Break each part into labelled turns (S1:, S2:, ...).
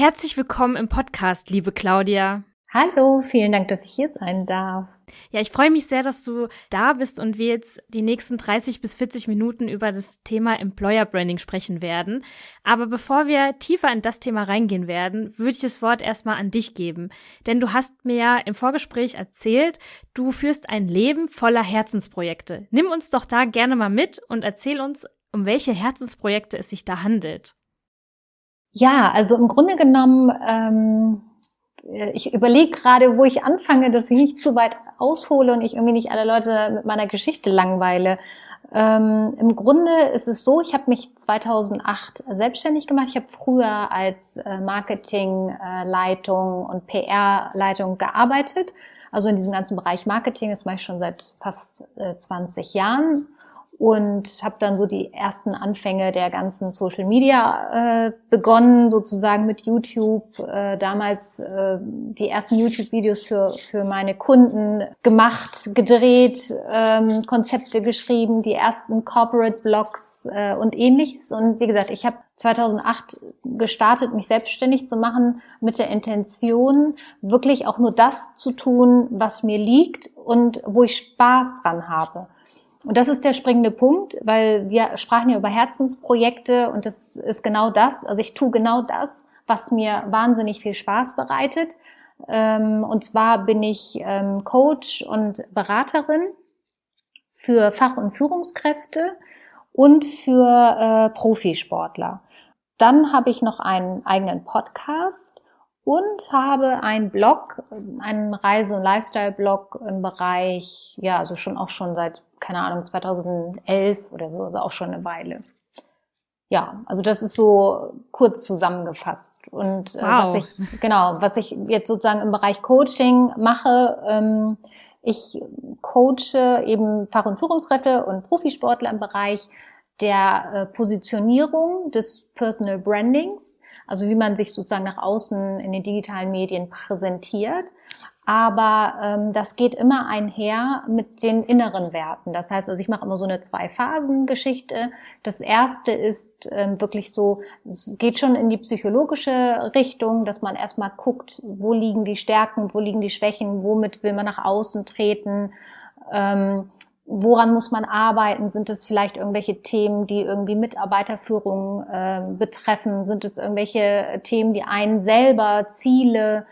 S1: Herzlich willkommen im Podcast, liebe Claudia.
S2: Hallo, vielen Dank, dass ich hier sein darf.
S1: Ja, ich freue mich sehr, dass du da bist und wir jetzt die nächsten 30 bis 40 Minuten über das Thema Employer Branding sprechen werden. Aber bevor wir tiefer in das Thema reingehen werden, würde ich das Wort erstmal an dich geben. Denn du hast mir ja im Vorgespräch erzählt, du führst ein Leben voller Herzensprojekte. Nimm uns doch da gerne mal mit und erzähl uns, um welche Herzensprojekte es sich da handelt.
S2: Ja, also im Grunde genommen, ähm, ich überlege gerade, wo ich anfange, dass ich nicht zu weit aushole und ich irgendwie nicht alle Leute mit meiner Geschichte langweile. Ähm, Im Grunde ist es so, ich habe mich 2008 selbstständig gemacht. Ich habe früher als äh, Marketingleitung und PR-Leitung gearbeitet. Also in diesem ganzen Bereich Marketing, das mache ich schon seit fast äh, 20 Jahren und habe dann so die ersten Anfänge der ganzen Social Media äh, begonnen, sozusagen mit YouTube. Äh, damals äh, die ersten YouTube-Videos für, für meine Kunden gemacht, gedreht, ähm, Konzepte geschrieben, die ersten Corporate-Blogs äh, und ähnliches. Und wie gesagt, ich habe 2008 gestartet, mich selbstständig zu machen mit der Intention, wirklich auch nur das zu tun, was mir liegt und wo ich Spaß dran habe. Und das ist der springende Punkt, weil wir sprachen ja über Herzensprojekte und das ist genau das. Also ich tue genau das, was mir wahnsinnig viel Spaß bereitet. Ähm, und zwar bin ich ähm, Coach und Beraterin für Fach- und Führungskräfte und für äh, Profisportler. Dann habe ich noch einen eigenen Podcast und habe einen Blog, einen Reise- und Lifestyle-Blog im Bereich, ja, also schon auch schon seit keine Ahnung, 2011 oder so, also auch schon eine Weile. Ja, also das ist so kurz zusammengefasst. Und äh, wow. was ich, genau, was ich jetzt sozusagen im Bereich Coaching mache, ähm, ich coache eben Fach- und Führungskräfte und Profisportler im Bereich der äh, Positionierung des Personal Brandings, also wie man sich sozusagen nach außen in den digitalen Medien präsentiert, aber ähm, das geht immer einher mit den inneren Werten. Das heißt, also ich mache immer so eine Zwei-Phasen-Geschichte. Das erste ist ähm, wirklich so, es geht schon in die psychologische Richtung, dass man erstmal guckt, wo liegen die Stärken, wo liegen die Schwächen, womit will man nach außen treten. Ähm, woran muss man arbeiten? Sind es vielleicht irgendwelche Themen, die irgendwie Mitarbeiterführung äh, betreffen? Sind es irgendwelche Themen, die einen selber Ziele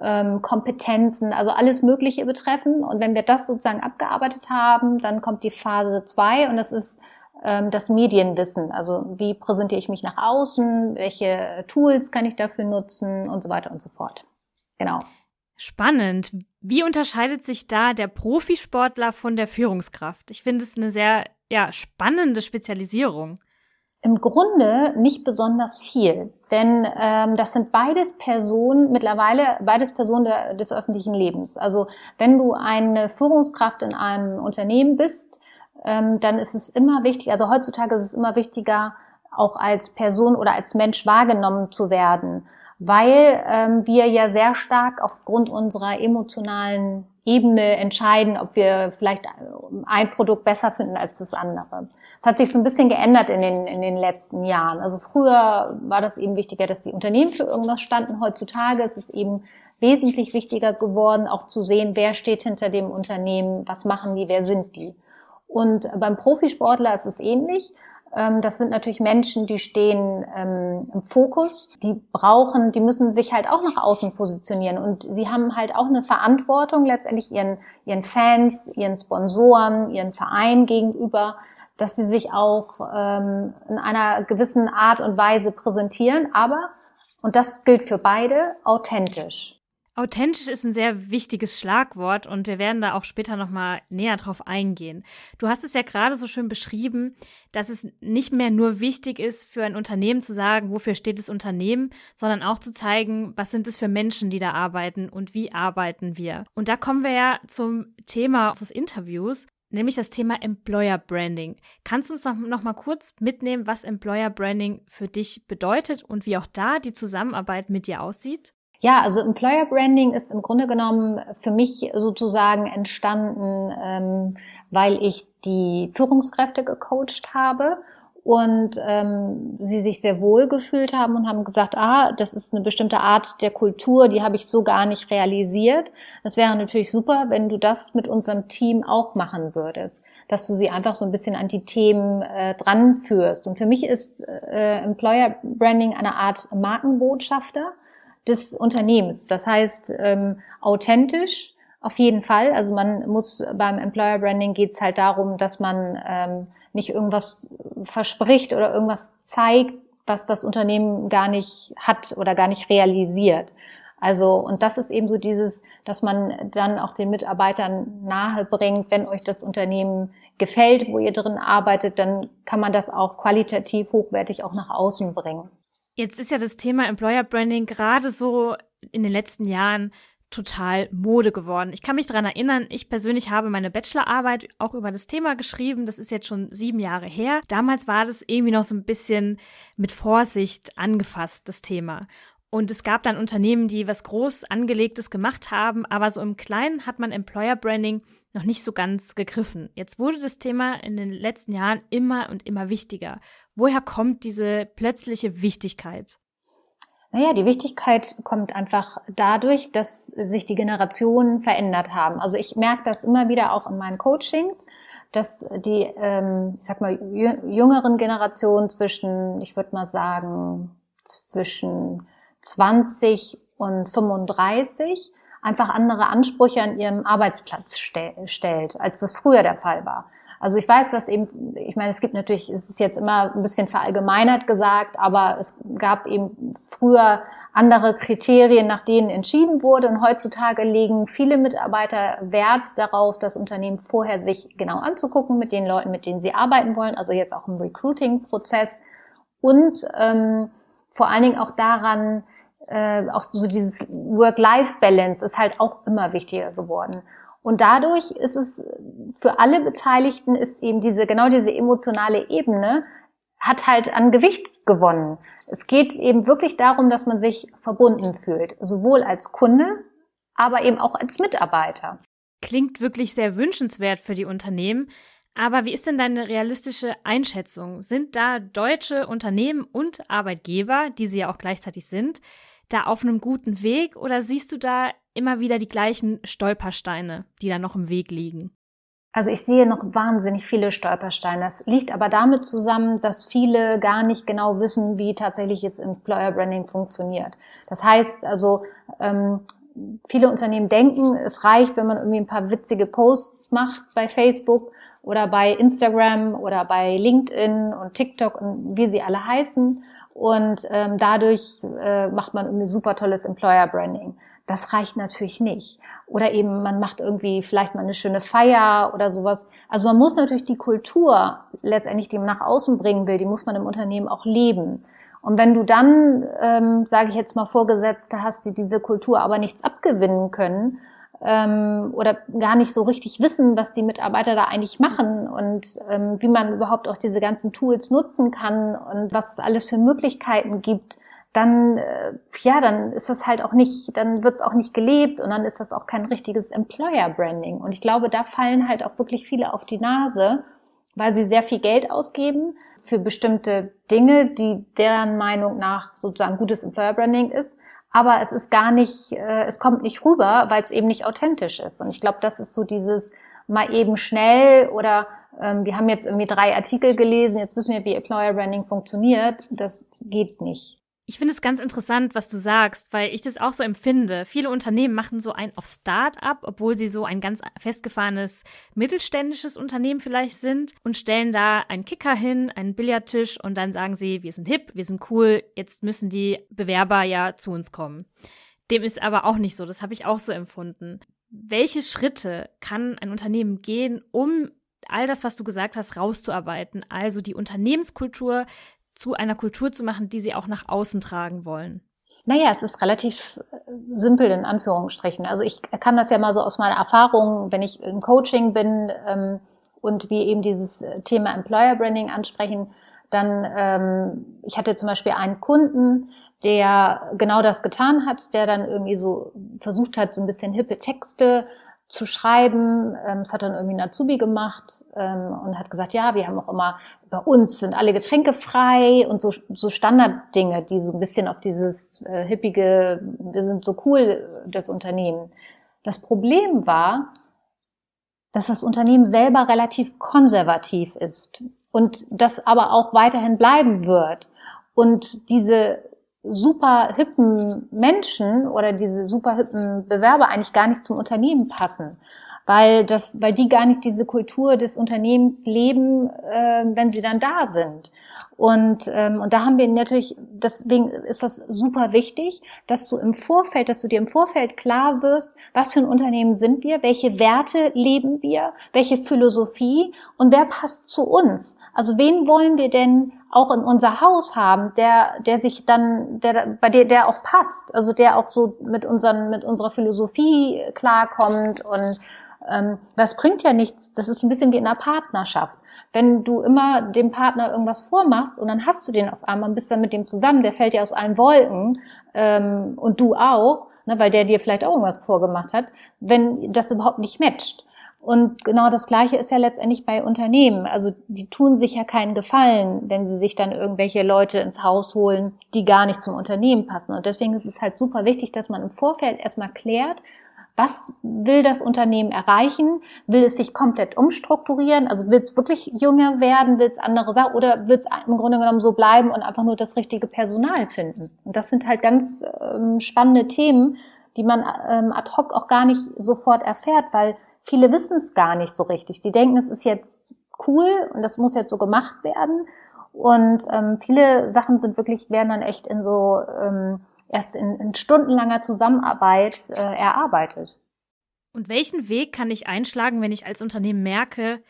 S2: ähm, Kompetenzen, also alles Mögliche betreffen. Und wenn wir das sozusagen abgearbeitet haben, dann kommt die Phase zwei und das ist ähm, das Medienwissen. Also wie präsentiere ich mich nach außen, welche Tools kann ich dafür nutzen und so weiter und so fort. Genau.
S1: Spannend. Wie unterscheidet sich da der Profisportler von der Führungskraft? Ich finde es eine sehr ja, spannende Spezialisierung.
S2: Im Grunde nicht besonders viel, denn ähm, das sind beides Personen, mittlerweile beides Personen der, des öffentlichen Lebens. Also wenn du eine Führungskraft in einem Unternehmen bist, ähm, dann ist es immer wichtig, also heutzutage ist es immer wichtiger, auch als Person oder als Mensch wahrgenommen zu werden, weil ähm, wir ja sehr stark aufgrund unserer emotionalen Ebene entscheiden, ob wir vielleicht ein Produkt besser finden als das andere. Es hat sich so ein bisschen geändert in den, in den letzten Jahren. Also früher war das eben wichtiger, dass die Unternehmen für irgendwas standen. Heutzutage ist es eben wesentlich wichtiger geworden, auch zu sehen, wer steht hinter dem Unternehmen, was machen die, wer sind die. Und beim Profisportler ist es ähnlich. Ähm, das sind natürlich Menschen, die stehen ähm, im Fokus, die brauchen, die müssen sich halt auch nach außen positionieren. Und sie haben halt auch eine Verantwortung letztendlich ihren, ihren Fans, ihren Sponsoren, ihren Verein gegenüber, dass sie sich auch ähm, in einer gewissen Art und Weise präsentieren, aber, und das gilt für beide, authentisch.
S1: Authentisch ist ein sehr wichtiges Schlagwort und wir werden da auch später nochmal näher drauf eingehen. Du hast es ja gerade so schön beschrieben, dass es nicht mehr nur wichtig ist, für ein Unternehmen zu sagen, wofür steht das Unternehmen, sondern auch zu zeigen, was sind es für Menschen, die da arbeiten und wie arbeiten wir. Und da kommen wir ja zum Thema unseres Interviews, nämlich das Thema Employer Branding. Kannst du uns noch, noch mal kurz mitnehmen, was Employer Branding für dich bedeutet und wie auch da die Zusammenarbeit mit dir aussieht?
S2: Ja, also Employer Branding ist im Grunde genommen für mich sozusagen entstanden, ähm, weil ich die Führungskräfte gecoacht habe und ähm, sie sich sehr wohl gefühlt haben und haben gesagt, ah, das ist eine bestimmte Art der Kultur, die habe ich so gar nicht realisiert. Das wäre natürlich super, wenn du das mit unserem Team auch machen würdest, dass du sie einfach so ein bisschen an die Themen äh, dran führst. Und für mich ist äh, Employer Branding eine Art Markenbotschafter des Unternehmens. Das heißt, ähm, authentisch auf jeden Fall. Also man muss beim Employer Branding geht es halt darum, dass man ähm, nicht irgendwas verspricht oder irgendwas zeigt, was das Unternehmen gar nicht hat oder gar nicht realisiert. Also, und das ist eben so dieses, dass man dann auch den Mitarbeitern nahe bringt, wenn euch das Unternehmen gefällt, wo ihr drin arbeitet, dann kann man das auch qualitativ hochwertig auch nach außen bringen.
S1: Jetzt ist ja das Thema Employer Branding gerade so in den letzten Jahren total Mode geworden. Ich kann mich daran erinnern, ich persönlich habe meine Bachelorarbeit auch über das Thema geschrieben. Das ist jetzt schon sieben Jahre her. Damals war das irgendwie noch so ein bisschen mit Vorsicht angefasst, das Thema. Und es gab dann Unternehmen, die was groß angelegtes gemacht haben, aber so im Kleinen hat man Employer Branding noch nicht so ganz gegriffen. Jetzt wurde das Thema in den letzten Jahren immer und immer wichtiger. Woher kommt diese plötzliche Wichtigkeit?
S2: Naja, die Wichtigkeit kommt einfach dadurch, dass sich die Generationen verändert haben. Also ich merke das immer wieder auch in meinen Coachings, dass die, ähm, ich sag mal, jüngeren Generationen zwischen, ich würde mal sagen, zwischen 20 und 35 einfach andere Ansprüche an ihrem Arbeitsplatz stellt, als das früher der Fall war. Also ich weiß, dass eben, ich meine, es gibt natürlich, es ist jetzt immer ein bisschen verallgemeinert gesagt, aber es gab eben früher andere Kriterien, nach denen entschieden wurde. Und heutzutage legen viele Mitarbeiter Wert darauf, das Unternehmen vorher sich genau anzugucken mit den Leuten, mit denen sie arbeiten wollen. Also jetzt auch im Recruiting-Prozess. Und ähm, vor allen Dingen auch daran, äh, auch so dieses Work-Life-Balance ist halt auch immer wichtiger geworden. Und dadurch ist es für alle Beteiligten ist eben diese, genau diese emotionale Ebene hat halt an Gewicht gewonnen. Es geht eben wirklich darum, dass man sich verbunden fühlt, sowohl als Kunde, aber eben auch als Mitarbeiter.
S1: Klingt wirklich sehr wünschenswert für die Unternehmen. Aber wie ist denn deine realistische Einschätzung? Sind da deutsche Unternehmen und Arbeitgeber, die sie ja auch gleichzeitig sind, da auf einem guten Weg oder siehst du da immer wieder die gleichen Stolpersteine, die da noch im Weg liegen?
S2: Also ich sehe noch wahnsinnig viele Stolpersteine. Das liegt aber damit zusammen, dass viele gar nicht genau wissen, wie tatsächlich jetzt Employer Branding funktioniert. Das heißt also, ähm, viele Unternehmen denken, es reicht, wenn man irgendwie ein paar witzige Posts macht bei Facebook oder bei Instagram oder bei LinkedIn und TikTok und wie sie alle heißen. Und ähm, dadurch äh, macht man irgendwie super tolles Employer Branding. Das reicht natürlich nicht. Oder eben man macht irgendwie vielleicht mal eine schöne Feier oder sowas. Also man muss natürlich die Kultur letztendlich, die man nach außen bringen will, die muss man im Unternehmen auch leben. Und wenn du dann, ähm, sage ich jetzt mal, Vorgesetzte hast, die diese Kultur aber nichts abgewinnen können ähm, oder gar nicht so richtig wissen, was die Mitarbeiter da eigentlich machen und ähm, wie man überhaupt auch diese ganzen Tools nutzen kann und was es alles für Möglichkeiten gibt, dann, äh, ja, dann ist das halt auch nicht, dann wird es auch nicht gelebt und dann ist das auch kein richtiges Employer Branding. Und ich glaube, da fallen halt auch wirklich viele auf die Nase, weil sie sehr viel Geld ausgeben für bestimmte Dinge, die deren Meinung nach sozusagen gutes Employer Branding ist. Aber es ist gar nicht, äh, es kommt nicht rüber, weil es eben nicht authentisch ist. Und ich glaube, das ist so dieses mal eben schnell oder ähm, wir haben jetzt irgendwie drei Artikel gelesen, jetzt wissen wir, wie Employer Branding funktioniert. Das geht nicht.
S1: Ich finde es ganz interessant, was du sagst, weil ich das auch so empfinde. Viele Unternehmen machen so ein auf Start-up, obwohl sie so ein ganz festgefahrenes mittelständisches Unternehmen vielleicht sind und stellen da einen Kicker hin, einen Billardtisch und dann sagen sie, wir sind hip, wir sind cool, jetzt müssen die Bewerber ja zu uns kommen. Dem ist aber auch nicht so, das habe ich auch so empfunden. Welche Schritte kann ein Unternehmen gehen, um all das, was du gesagt hast, rauszuarbeiten? Also die Unternehmenskultur zu einer Kultur zu machen, die sie auch nach außen tragen wollen?
S2: Naja, es ist relativ äh, simpel in Anführungsstrichen. Also ich kann das ja mal so aus meiner Erfahrung, wenn ich im Coaching bin ähm, und wir eben dieses Thema Employer Branding ansprechen, dann, ähm, ich hatte zum Beispiel einen Kunden, der genau das getan hat, der dann irgendwie so versucht hat, so ein bisschen hippe Texte zu schreiben. Ähm, es hat dann irgendwie ein Azubi gemacht ähm, und hat gesagt, ja, wir haben auch immer, bei uns sind alle Getränke frei und so, so Standarddinge, die so ein bisschen auf dieses äh, hippige, wir sind so cool, das Unternehmen. Das Problem war, dass das Unternehmen selber relativ konservativ ist und das aber auch weiterhin bleiben wird. Und diese super hippen Menschen oder diese super hippen Bewerber eigentlich gar nicht zum Unternehmen passen, weil das, weil die gar nicht diese Kultur des Unternehmens leben, äh, wenn sie dann da sind. Und, ähm, und da haben wir natürlich, deswegen ist das super wichtig, dass du im Vorfeld, dass du dir im Vorfeld klar wirst, was für ein Unternehmen sind wir, welche Werte leben wir, welche Philosophie und wer passt zu uns. Also wen wollen wir denn auch in unser Haus haben, der, der sich dann, der, bei der, der auch passt, also der auch so mit unseren, mit unserer Philosophie klarkommt und ähm, das bringt ja nichts. Das ist ein bisschen wie in einer Partnerschaft wenn du immer dem Partner irgendwas vormachst und dann hast du den auf einmal und bist dann mit dem zusammen, der fällt dir aus allen Wolken ähm, und du auch, ne, weil der dir vielleicht auch irgendwas vorgemacht hat, wenn das überhaupt nicht matcht. Und genau das Gleiche ist ja letztendlich bei Unternehmen. Also die tun sich ja keinen Gefallen, wenn sie sich dann irgendwelche Leute ins Haus holen, die gar nicht zum Unternehmen passen. Und deswegen ist es halt super wichtig, dass man im Vorfeld erstmal klärt, was will das Unternehmen erreichen? Will es sich komplett umstrukturieren? Also will es wirklich jünger werden? Will es andere Sachen? Oder wird es im Grunde genommen so bleiben und einfach nur das richtige Personal finden? Und das sind halt ganz ähm, spannende Themen, die man ähm, ad hoc auch gar nicht sofort erfährt, weil viele wissen es gar nicht so richtig. Die denken, es ist jetzt cool und das muss jetzt so gemacht werden. Und ähm, viele Sachen sind wirklich, werden dann echt in so ähm, erst in, in stundenlanger Zusammenarbeit äh, erarbeitet.
S1: Und welchen Weg kann ich einschlagen, wenn ich als Unternehmen merke,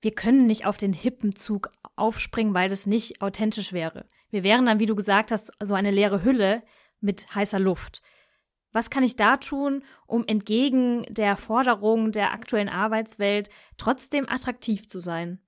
S1: wir können nicht auf den hippen Zug aufspringen, weil das nicht authentisch wäre? Wir wären dann, wie du gesagt hast, so eine leere Hülle mit heißer Luft. Was kann ich da tun, um entgegen der Forderung der aktuellen Arbeitswelt trotzdem attraktiv zu sein?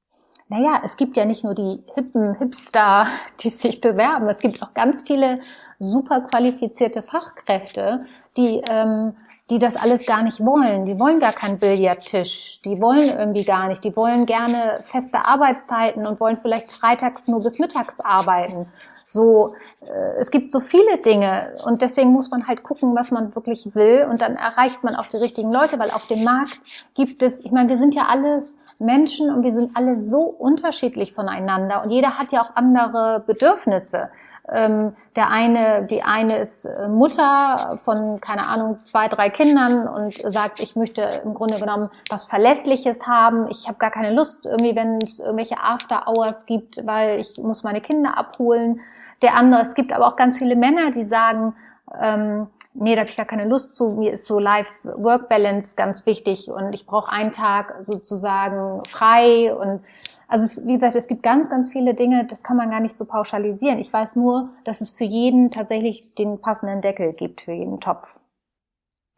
S2: Naja, es gibt ja nicht nur die hippen Hipster, die sich bewerben, es gibt auch ganz viele super qualifizierte Fachkräfte, die, ähm, die das alles gar nicht wollen. Die wollen gar keinen Billardtisch, die wollen irgendwie gar nicht, die wollen gerne feste Arbeitszeiten und wollen vielleicht freitags nur bis mittags arbeiten. So, äh, es gibt so viele Dinge. Und deswegen muss man halt gucken, was man wirklich will. Und dann erreicht man auch die richtigen Leute, weil auf dem Markt gibt es, ich meine, wir sind ja alles Menschen und wir sind alle so unterschiedlich voneinander und jeder hat ja auch andere Bedürfnisse. Ähm, der eine, die eine ist äh, Mutter von, keine Ahnung, zwei, drei Kindern und sagt, ich möchte im Grunde genommen was Verlässliches haben. Ich habe gar keine Lust, irgendwie, wenn es irgendwelche After-Hours gibt, weil ich muss meine Kinder abholen. Der andere, es gibt aber auch ganz viele Männer, die sagen, ähm, nee, da habe ich gar keine Lust zu. Mir ist so Life-Work-Balance ganz wichtig und ich brauche einen Tag sozusagen frei. Und also es, wie gesagt, es gibt ganz, ganz viele Dinge, das kann man gar nicht so pauschalisieren. Ich weiß nur, dass es für jeden tatsächlich den passenden Deckel gibt, für jeden Topf.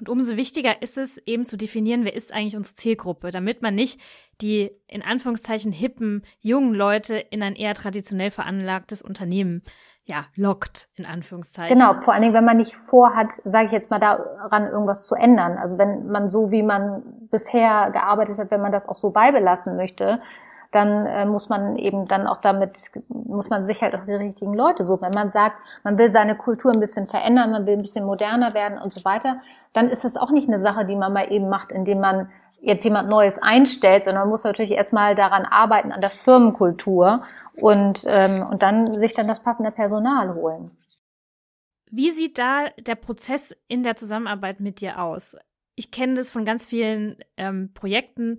S1: Und umso wichtiger ist es eben zu definieren, wer ist eigentlich unsere Zielgruppe, damit man nicht die in Anführungszeichen hippen jungen Leute in ein eher traditionell veranlagtes Unternehmen ja, lockt, in Anführungszeichen.
S2: Genau, vor allen Dingen, wenn man nicht vorhat, sage ich jetzt mal, daran irgendwas zu ändern. Also wenn man so, wie man bisher gearbeitet hat, wenn man das auch so beibelassen möchte, dann äh, muss man eben dann auch damit, muss man sich halt auch die richtigen Leute suchen. Wenn man sagt, man will seine Kultur ein bisschen verändern, man will ein bisschen moderner werden und so weiter, dann ist es auch nicht eine Sache, die man mal eben macht, indem man jetzt jemand Neues einstellt, sondern man muss natürlich erstmal daran arbeiten, an der Firmenkultur und, ähm, und dann sich dann das passende Personal holen.
S1: Wie sieht da der Prozess in der Zusammenarbeit mit dir aus? Ich kenne das von ganz vielen ähm, Projekten,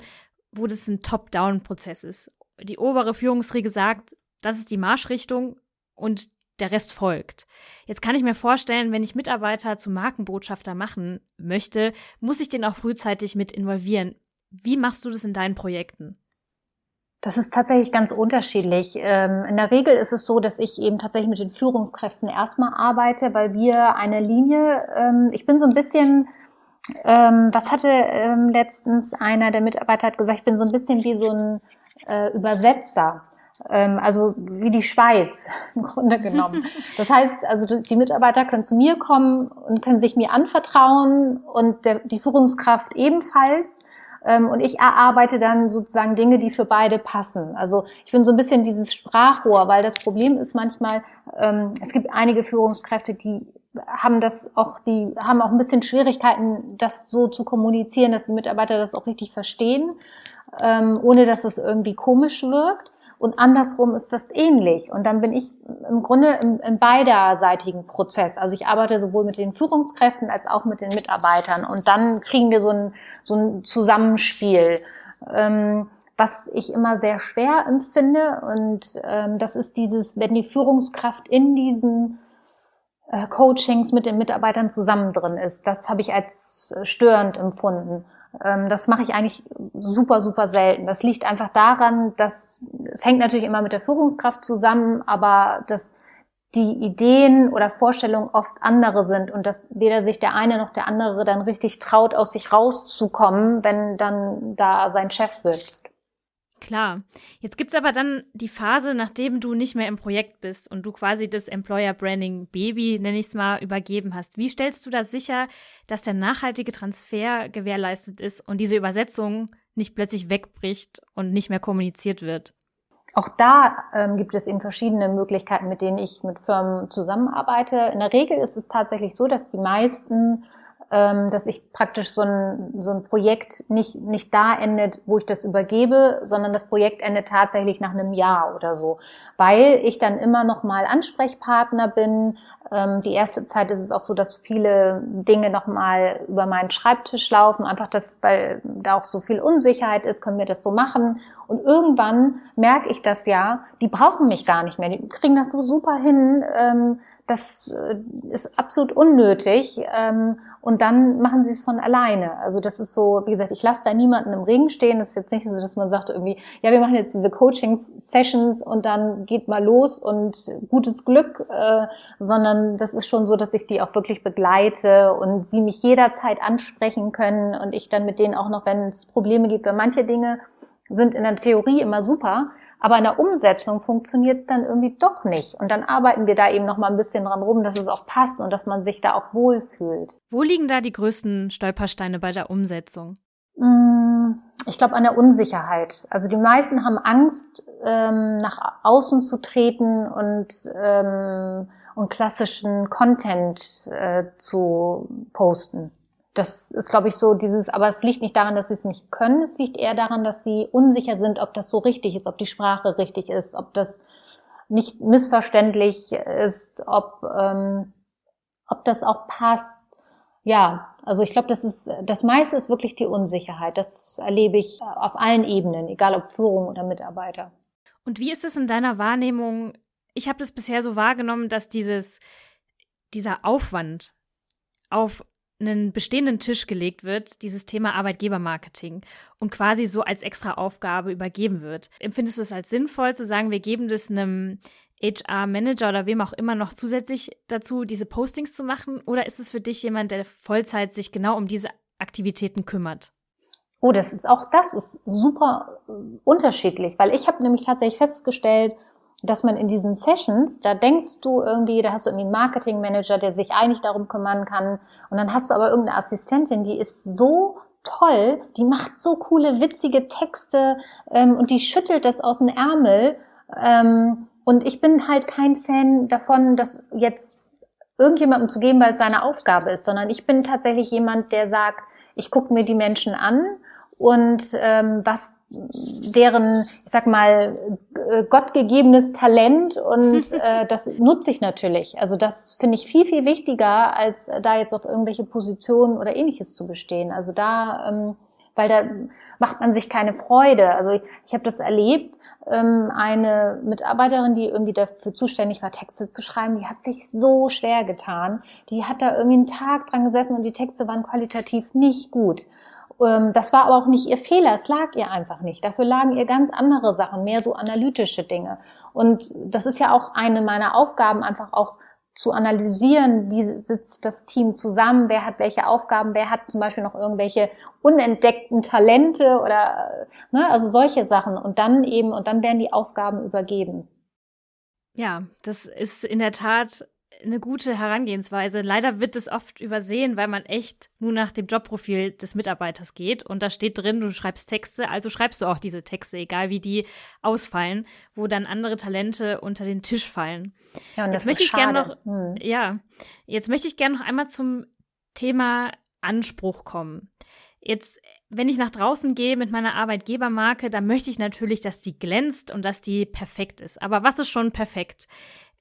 S1: wo das ein Top-Down-Prozess ist. Die obere Führungsriege sagt, das ist die Marschrichtung und der Rest folgt. Jetzt kann ich mir vorstellen, wenn ich Mitarbeiter zum Markenbotschafter machen möchte, muss ich den auch frühzeitig mit involvieren. Wie machst du das in deinen Projekten?
S2: Das ist tatsächlich ganz unterschiedlich. Ähm, in der Regel ist es so, dass ich eben tatsächlich mit den Führungskräften erstmal arbeite, weil wir eine Linie, ähm, ich bin so ein bisschen, ähm, was hatte letztens einer der Mitarbeiter hat gesagt, ich bin so ein bisschen wie so ein äh, Übersetzer. Also wie die Schweiz im Grunde genommen. Das heißt, also die Mitarbeiter können zu mir kommen und können sich mir anvertrauen und der, die Führungskraft ebenfalls. Ähm, und ich erarbeite dann sozusagen Dinge, die für beide passen. Also ich bin so ein bisschen dieses Sprachrohr, weil das Problem ist manchmal, ähm, es gibt einige Führungskräfte, die haben das auch, die haben auch ein bisschen Schwierigkeiten, das so zu kommunizieren, dass die Mitarbeiter das auch richtig verstehen, ähm, ohne dass es irgendwie komisch wirkt. Und andersrum ist das ähnlich. Und dann bin ich im Grunde im, im beiderseitigen Prozess. Also ich arbeite sowohl mit den Führungskräften als auch mit den Mitarbeitern. Und dann kriegen wir so ein, so ein Zusammenspiel. Ähm, was ich immer sehr schwer empfinde. Und ähm, das ist dieses, wenn die Führungskraft in diesen äh, Coachings mit den Mitarbeitern zusammen drin ist. Das habe ich als störend empfunden. Ähm, das mache ich eigentlich super, super selten. Das liegt einfach daran, dass es hängt natürlich immer mit der Führungskraft zusammen, aber dass die Ideen oder Vorstellungen oft andere sind und dass weder sich der eine noch der andere dann richtig traut, aus sich rauszukommen, wenn dann da sein Chef sitzt.
S1: Klar. Jetzt gibt's aber dann die Phase, nachdem du nicht mehr im Projekt bist und du quasi das Employer Branding Baby, nenne ich es mal, übergeben hast. Wie stellst du da sicher, dass der nachhaltige Transfer gewährleistet ist und diese Übersetzung nicht plötzlich wegbricht und nicht mehr kommuniziert wird?
S2: Auch da ähm, gibt es eben verschiedene Möglichkeiten, mit denen ich mit Firmen zusammenarbeite. In der Regel ist es tatsächlich so, dass die meisten dass ich praktisch so ein, so ein Projekt nicht, nicht da endet, wo ich das übergebe, sondern das Projekt endet tatsächlich nach einem Jahr oder so, weil ich dann immer noch mal Ansprechpartner bin. Ähm, die erste Zeit ist es auch so, dass viele Dinge noch mal über meinen Schreibtisch laufen, einfach das, weil da auch so viel Unsicherheit ist, können wir das so machen. Und irgendwann merke ich das ja, die brauchen mich gar nicht mehr, die kriegen das so super hin. Ähm, das äh, ist absolut unnötig. Und dann machen sie es von alleine. Also das ist so, wie gesagt, ich lasse da niemanden im Ring stehen. Das ist jetzt nicht so, dass man sagt irgendwie, ja, wir machen jetzt diese Coaching-Sessions und dann geht mal los und gutes Glück, äh, sondern das ist schon so, dass ich die auch wirklich begleite und sie mich jederzeit ansprechen können und ich dann mit denen auch noch, wenn es Probleme gibt, weil manche Dinge sind in der Theorie immer super, aber in der Umsetzung funktioniert es dann irgendwie doch nicht. Und dann arbeiten wir da eben noch mal ein bisschen dran rum, dass es auch passt und dass man sich da auch wohlfühlt.
S1: Wo liegen da die größten Stolpersteine bei der Umsetzung?
S2: Mm, ich glaube an der Unsicherheit. Also die meisten haben Angst, ähm, nach außen zu treten und, ähm, und klassischen Content äh, zu posten das ist, glaube ich, so dieses, aber es liegt nicht daran, dass sie es nicht können, es liegt eher daran, dass sie unsicher sind, ob das so richtig ist, ob die Sprache richtig ist, ob das nicht missverständlich ist, ob, ähm, ob das auch passt. Ja, also ich glaube, das ist das meiste ist wirklich die Unsicherheit. Das erlebe ich auf allen Ebenen, egal ob Führung oder Mitarbeiter.
S1: Und wie ist es in deiner Wahrnehmung? Ich habe das bisher so wahrgenommen, dass dieses dieser Aufwand auf einen bestehenden Tisch gelegt wird, dieses Thema Arbeitgebermarketing und quasi so als extra Aufgabe übergeben wird. Empfindest du es als sinnvoll zu sagen, wir geben das einem HR-Manager oder wem auch immer noch zusätzlich dazu, diese Postings zu machen? Oder ist es für dich jemand, der Vollzeit sich genau um diese Aktivitäten kümmert?
S2: Oh, das ist auch das ist super äh, unterschiedlich, weil ich habe nämlich tatsächlich festgestellt, dass man in diesen Sessions, da denkst du irgendwie, da hast du irgendwie einen Marketingmanager, der sich eigentlich darum kümmern kann. Und dann hast du aber irgendeine Assistentin, die ist so toll, die macht so coole, witzige Texte ähm, und die schüttelt das aus dem Ärmel. Ähm, und ich bin halt kein Fan davon, das jetzt irgendjemandem zu geben, weil es seine Aufgabe ist, sondern ich bin tatsächlich jemand, der sagt, ich gucke mir die Menschen an und ähm, was deren, ich sag mal, äh, gottgegebenes Talent und äh, das nutze ich natürlich. Also das finde ich viel, viel wichtiger, als da jetzt auf irgendwelche Positionen oder ähnliches zu bestehen. Also da, ähm, weil da macht man sich keine Freude. Also ich, ich habe das erlebt, ähm, eine Mitarbeiterin, die irgendwie dafür zuständig war, Texte zu schreiben, die hat sich so schwer getan. Die hat da irgendwie einen Tag dran gesessen und die Texte waren qualitativ nicht gut. Ähm, das war aber auch nicht ihr Fehler, es lag ihr einfach nicht. Dafür lagen ihr ganz andere Sachen, mehr so analytische Dinge. Und das ist ja auch eine meiner Aufgaben, einfach auch zu analysieren, wie sitzt das Team zusammen, wer hat welche Aufgaben, wer hat zum Beispiel noch irgendwelche unentdeckten Talente oder ne, also solche Sachen und dann eben und dann werden die Aufgaben übergeben.
S1: Ja, das ist in der Tat eine gute Herangehensweise. Leider wird es oft übersehen, weil man echt nur nach dem Jobprofil des Mitarbeiters geht und da steht drin, du schreibst Texte, also schreibst du auch diese Texte, egal wie die ausfallen, wo dann andere Talente unter den Tisch fallen. Ja, und jetzt möchte ich gerne noch, hm. ja, jetzt möchte ich gerne noch einmal zum Thema Anspruch kommen. Jetzt, wenn ich nach draußen gehe mit meiner Arbeitgebermarke, dann möchte ich natürlich, dass die glänzt und dass die perfekt ist. Aber was ist schon perfekt?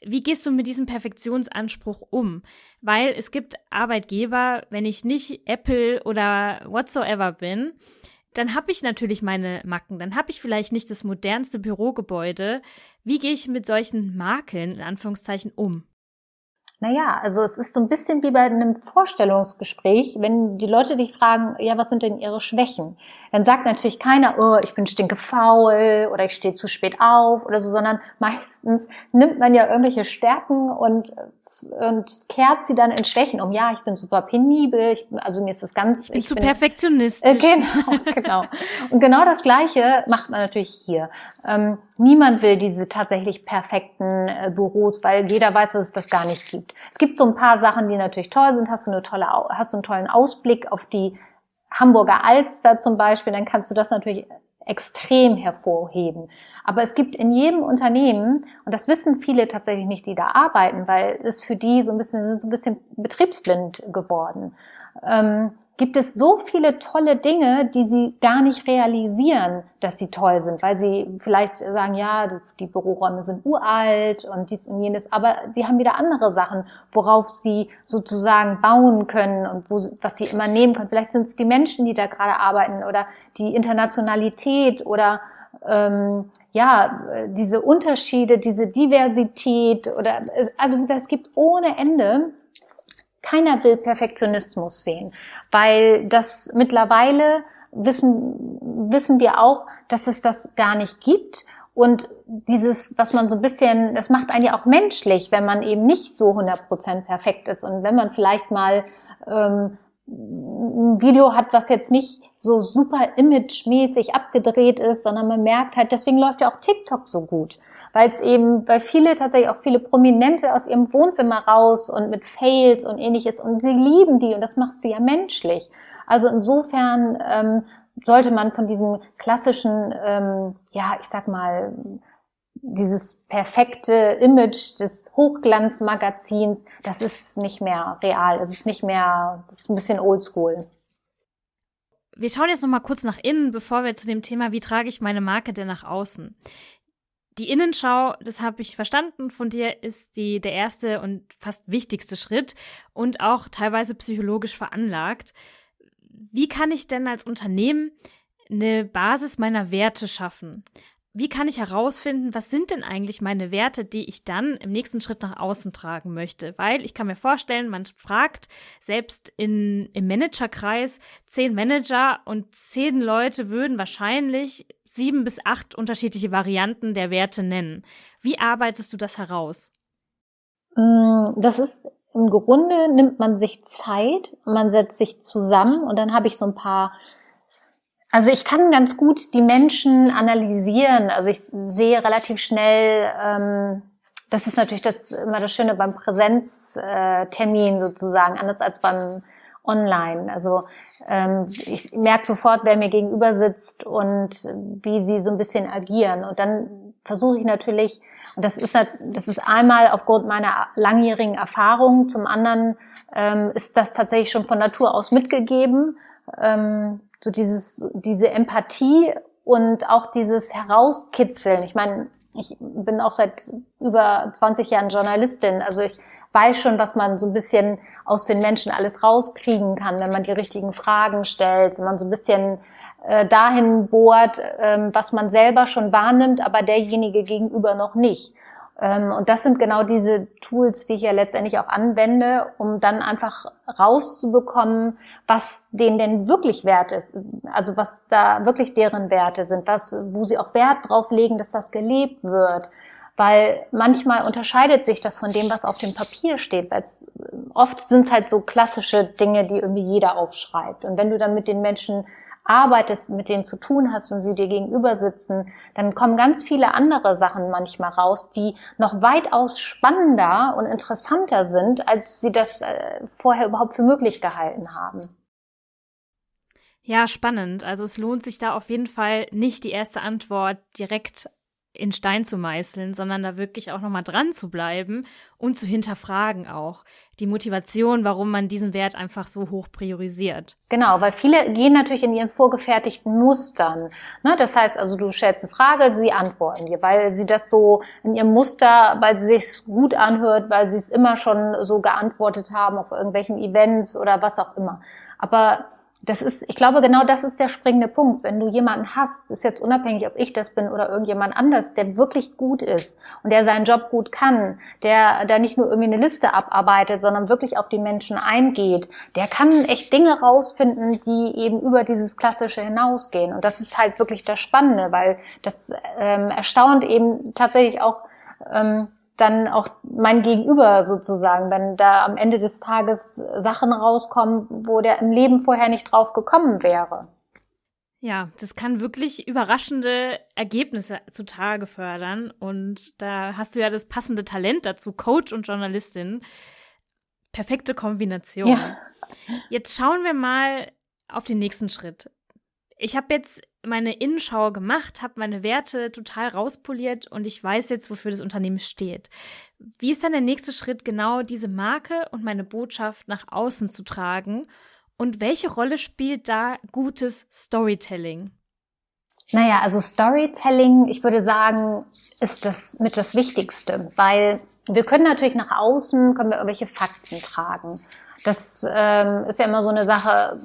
S1: Wie gehst du mit diesem Perfektionsanspruch um? Weil es gibt Arbeitgeber, wenn ich nicht Apple oder whatsoever bin, dann habe ich natürlich meine Macken, dann habe ich vielleicht nicht das modernste Bürogebäude. Wie gehe ich mit solchen Makeln in Anführungszeichen um?
S2: Naja, also es ist so ein bisschen wie bei einem Vorstellungsgespräch, wenn die Leute dich fragen, ja, was sind denn ihre Schwächen? Dann sagt natürlich keiner, oh, ich bin stinkefaul oder ich stehe zu spät auf oder so, sondern meistens nimmt man ja irgendwelche Stärken und und kehrt sie dann in Schwächen um. Ja, ich bin super penibel, ich, also mir ist das ganz.
S1: Ich bin ich zu bin, perfektionistisch.
S2: Äh, genau, genau. Und genau das Gleiche macht man natürlich hier. Ähm, niemand will diese tatsächlich perfekten äh, Büros, weil jeder weiß, dass es das gar nicht gibt. Es gibt so ein paar Sachen, die natürlich toll sind. Hast du eine tolle, hast du einen tollen Ausblick auf die Hamburger Alster zum Beispiel, dann kannst du das natürlich extrem hervorheben. Aber es gibt in jedem Unternehmen, und das wissen viele tatsächlich nicht, die da arbeiten, weil es für die so ein bisschen, so ein bisschen betriebsblind geworden. Ähm, gibt es so viele tolle Dinge, die sie gar nicht realisieren, dass sie toll sind, weil sie vielleicht sagen, ja, die Büroräume sind uralt und dies und jenes, aber die haben wieder andere Sachen, worauf sie sozusagen bauen können und wo, was sie immer nehmen können. Vielleicht sind es die Menschen, die da gerade arbeiten oder die Internationalität oder ähm, ja, diese Unterschiede, diese Diversität oder also wie gesagt, es gibt ohne Ende keiner will Perfektionismus sehen, weil das mittlerweile wissen, wissen wir auch, dass es das gar nicht gibt. Und dieses, was man so ein bisschen, das macht einen ja auch menschlich, wenn man eben nicht so 100% perfekt ist. Und wenn man vielleicht mal ähm, Video hat, was jetzt nicht so super imagemäßig abgedreht ist, sondern man merkt halt, deswegen läuft ja auch TikTok so gut, weil es eben, weil viele tatsächlich auch viele Prominente aus ihrem Wohnzimmer raus und mit Fails und ähnliches und sie lieben die und das macht sie ja menschlich. Also insofern ähm, sollte man von diesem klassischen, ähm, ja, ich sag mal, dieses perfekte Image des Hochglanzmagazins, das ist nicht mehr real. Es ist nicht mehr, das ist ein bisschen oldschool.
S1: Wir schauen jetzt noch mal kurz nach innen, bevor wir zu dem Thema, wie trage ich meine Marke denn nach außen? Die Innenschau, das habe ich verstanden von dir, ist die, der erste und fast wichtigste Schritt und auch teilweise psychologisch veranlagt. Wie kann ich denn als Unternehmen eine Basis meiner Werte schaffen? Wie kann ich herausfinden, was sind denn eigentlich meine Werte, die ich dann im nächsten Schritt nach außen tragen möchte? Weil ich kann mir vorstellen, man fragt selbst in, im Managerkreis zehn Manager und zehn Leute würden wahrscheinlich sieben bis acht unterschiedliche Varianten der Werte nennen. Wie arbeitest du das heraus?
S2: Mm, das ist im Grunde nimmt man sich Zeit, man setzt sich zusammen und dann habe ich so ein paar also ich kann ganz gut die Menschen analysieren. Also ich sehe relativ schnell, ähm, das ist natürlich das immer das Schöne beim Präsenztermin sozusagen, anders als beim Online. Also ähm, ich merke sofort, wer mir gegenüber sitzt und wie sie so ein bisschen agieren. Und dann versuche ich natürlich, und das ist, das ist einmal aufgrund meiner langjährigen Erfahrung, zum anderen ähm, ist das tatsächlich schon von Natur aus mitgegeben. Ähm, so dieses, diese Empathie und auch dieses Herauskitzeln. Ich meine, ich bin auch seit über 20 Jahren Journalistin, also ich weiß schon, was man so ein bisschen aus den Menschen alles rauskriegen kann, wenn man die richtigen Fragen stellt, wenn man so ein bisschen äh, dahin bohrt, ähm, was man selber schon wahrnimmt, aber derjenige gegenüber noch nicht. Ähm, und das sind genau diese Tools, die ich ja letztendlich auch anwende, um dann einfach rauszubekommen, was denen denn wirklich wert ist. Also was da wirklich deren Werte sind, was, wo sie auch Wert drauf legen, dass das gelebt wird. weil manchmal unterscheidet sich das von dem, was auf dem Papier steht. Weil oft sind es halt so klassische Dinge, die irgendwie jeder aufschreibt. Und wenn du dann mit den Menschen arbeitest, mit denen zu tun hast und sie dir gegenüber sitzen, dann kommen ganz viele andere Sachen manchmal raus, die noch weitaus spannender und interessanter sind, als sie das äh, vorher überhaupt für möglich gehalten haben.
S1: Ja, spannend. Also es lohnt sich da auf jeden Fall nicht die erste Antwort direkt in Stein zu meißeln, sondern da wirklich auch nochmal dran zu bleiben und zu hinterfragen auch die Motivation, warum man diesen Wert einfach so hoch priorisiert.
S2: Genau, weil viele gehen natürlich in ihren vorgefertigten Mustern. Ne? Das heißt also, du stellst eine Frage, sie antworten dir, weil sie das so in ihrem Muster, weil sie es gut anhört, weil sie es immer schon so geantwortet haben auf irgendwelchen Events oder was auch immer. Aber das ist, ich glaube, genau das ist der springende Punkt. Wenn du jemanden hast, ist jetzt unabhängig, ob ich das bin oder irgendjemand anders, der wirklich gut ist und der seinen Job gut kann, der da nicht nur irgendwie eine Liste abarbeitet, sondern wirklich auf die Menschen eingeht, der kann echt Dinge rausfinden, die eben über dieses Klassische hinausgehen. Und das ist halt wirklich das Spannende, weil das ähm, erstaunt eben tatsächlich auch, ähm, dann auch mein Gegenüber sozusagen, wenn da am Ende des Tages Sachen rauskommen, wo der im Leben vorher nicht drauf gekommen wäre.
S1: Ja, das kann wirklich überraschende Ergebnisse zutage fördern. Und da hast du ja das passende Talent dazu, Coach und Journalistin. Perfekte Kombination. Ja. Jetzt schauen wir mal auf den nächsten Schritt. Ich habe jetzt meine Innenschau gemacht, habe meine Werte total rauspoliert und ich weiß jetzt, wofür das Unternehmen steht. Wie ist dann der nächste Schritt, genau diese Marke und meine Botschaft nach außen zu tragen? Und welche Rolle spielt da gutes Storytelling?
S2: Naja, also Storytelling, ich würde sagen, ist das mit das Wichtigste, weil wir können natürlich nach außen, können wir irgendwelche Fakten tragen. Das ähm, ist ja immer so eine Sache,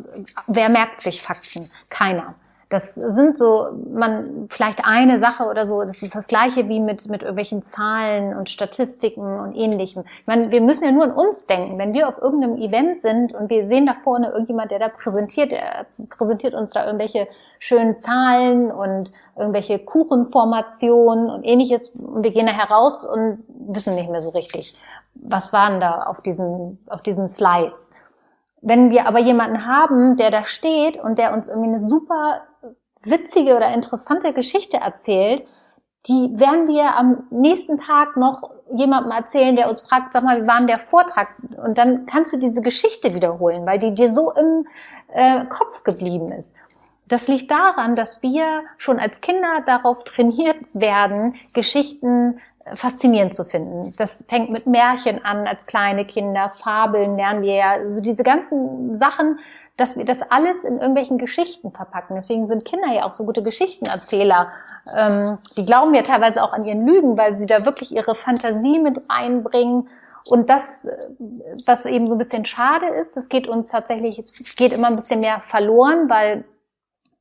S2: wer merkt sich Fakten? Keiner. Das sind so, man, vielleicht eine Sache oder so, das ist das Gleiche wie mit, mit irgendwelchen Zahlen und Statistiken und ähnlichem. Ich meine, wir müssen ja nur an uns denken. Wenn wir auf irgendeinem Event sind und wir sehen da vorne irgendjemand, der da präsentiert, der präsentiert uns da irgendwelche schönen Zahlen und irgendwelche Kuchenformationen und ähnliches und wir gehen da heraus und wissen nicht mehr so richtig, was waren da auf diesen, auf diesen Slides. Wenn wir aber jemanden haben, der da steht und der uns irgendwie eine super witzige oder interessante Geschichte erzählt, die werden wir am nächsten Tag noch jemandem erzählen, der uns fragt, sag mal, wie war denn der Vortrag? Und dann kannst du diese Geschichte wiederholen, weil die dir so im äh, Kopf geblieben ist. Das liegt daran, dass wir schon als Kinder darauf trainiert werden, Geschichten faszinierend zu finden. Das fängt mit Märchen an als kleine Kinder, Fabeln lernen wir ja, so also diese ganzen Sachen, dass wir das alles in irgendwelchen Geschichten verpacken. Deswegen sind Kinder ja auch so gute Geschichtenerzähler. Ähm, die glauben ja teilweise auch an ihren Lügen, weil sie da wirklich ihre Fantasie mit einbringen. Und das, was eben so ein bisschen schade ist, das geht uns tatsächlich, es geht immer ein bisschen mehr verloren, weil